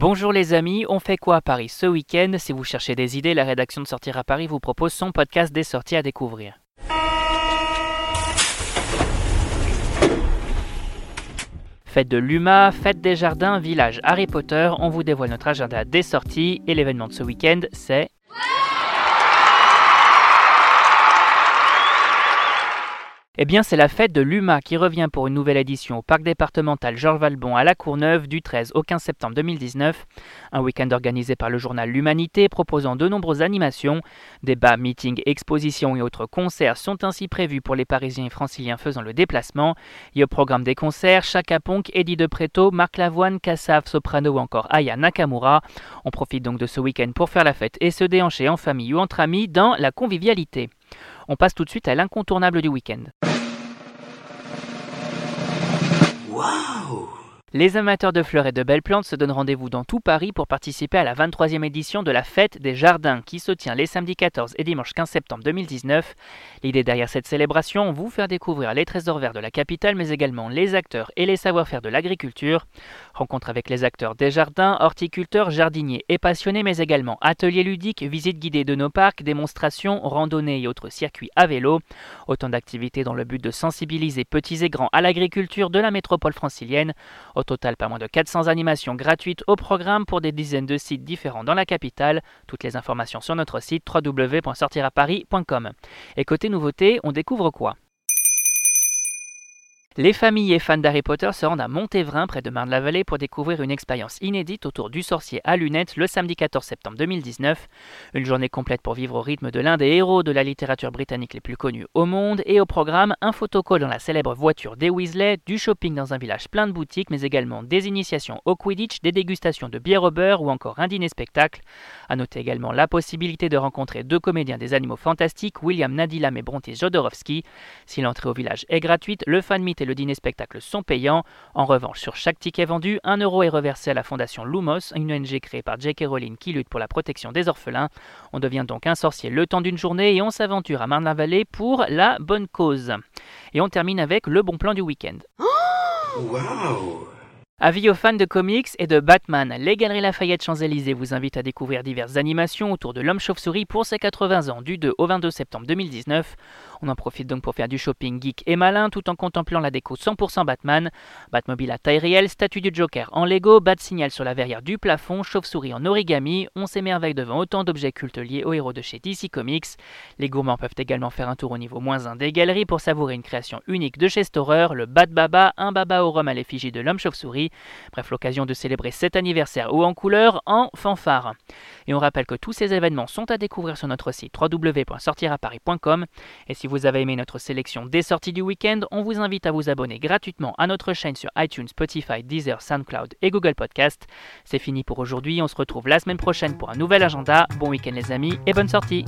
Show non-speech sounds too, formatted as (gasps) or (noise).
Bonjour les amis, on fait quoi à Paris ce week-end? Si vous cherchez des idées, la rédaction de Sortir à Paris vous propose son podcast des sorties à découvrir. Fête de l'UMA, fête des jardins, village Harry Potter, on vous dévoile notre agenda des sorties et l'événement de ce week-end c'est Eh bien, c'est la fête de l'UMA qui revient pour une nouvelle édition au parc départemental Georges Valbon à La Courneuve du 13 au 15 septembre 2019. Un week-end organisé par le journal L'Humanité proposant de nombreuses animations. Débats, meetings, expositions et autres concerts sont ainsi prévus pour les Parisiens et Franciliens faisant le déplacement. Et au programme des concerts, Chaka Ponk, Eddie De Preto, Marc Lavoine, Kassav, Soprano ou encore Aya Nakamura. On profite donc de ce week-end pour faire la fête et se déhancher en famille ou entre amis dans la convivialité. On passe tout de suite à l'incontournable du week-end. Les amateurs de fleurs et de belles plantes se donnent rendez-vous dans tout Paris pour participer à la 23e édition de la Fête des Jardins qui se tient les samedis 14 et dimanche 15 septembre 2019. L'idée derrière cette célébration, vous faire découvrir les trésors verts de la capitale mais également les acteurs et les savoir-faire de l'agriculture. Rencontre avec les acteurs des jardins, horticulteurs, jardiniers et passionnés mais également ateliers ludiques, visites guidées de nos parcs, démonstrations, randonnées et autres circuits à vélo. Autant d'activités dans le but de sensibiliser petits et grands à l'agriculture de la métropole francilienne. Au total, pas moins de 400 animations gratuites au programme pour des dizaines de sites différents dans la capitale. Toutes les informations sur notre site www.sortiraparis.com. Et côté nouveauté, on découvre quoi? Les familles et fans d'Harry Potter se rendent à Montévrain, près de Marne-la-Vallée, pour découvrir une expérience inédite autour du sorcier à lunettes le samedi 14 septembre 2019. Une journée complète pour vivre au rythme de l'un des héros de la littérature britannique les plus connus au monde. Et au programme, un photocall dans la célèbre voiture des Weasley, du shopping dans un village plein de boutiques, mais également des initiations au Quidditch, des dégustations de bière au beurre ou encore un dîner spectacle. À noter également la possibilité de rencontrer deux comédiens des animaux fantastiques, William Nadilam et Bronte Jodorowsky. Si l'entrée au village est gratuite, le fan meet et le dîner spectacle sont payants. En revanche, sur chaque ticket vendu, un euro est reversé à la fondation Lumos, une ONG créée par J.K. Rowling qui lutte pour la protection des orphelins. On devient donc un sorcier le temps d'une journée et on s'aventure à Marne-la-Vallée pour la bonne cause. Et on termine avec le bon plan du week-end. (gasps) Avis aux fans de comics et de Batman, les Galeries Lafayette Champs-Élysées vous invitent à découvrir diverses animations autour de l'homme chauve-souris pour ses 80 ans du 2 au 22 septembre 2019. On en profite donc pour faire du shopping geek et malin tout en contemplant la déco 100% Batman. Batmobile à taille réelle, statue du Joker en Lego, bat signal sur la verrière du plafond, chauve-souris en origami. On s'émerveille devant autant d'objets cultes liés aux héros de chez DC Comics. Les gourmands peuvent également faire un tour au niveau moins 1 des galeries pour savourer une création unique de chez Storer, le Bat Baba, un baba au rhum à l'effigie de l'homme chauve-souris. Bref, l'occasion de célébrer cet anniversaire ou en couleur en fanfare. Et on rappelle que tous ces événements sont à découvrir sur notre site www.sortiraparis.com. Et si vous avez aimé notre sélection des sorties du week-end, on vous invite à vous abonner gratuitement à notre chaîne sur iTunes, Spotify, Deezer, SoundCloud et Google Podcast. C'est fini pour aujourd'hui, on se retrouve la semaine prochaine pour un nouvel agenda. Bon week-end les amis et bonne sortie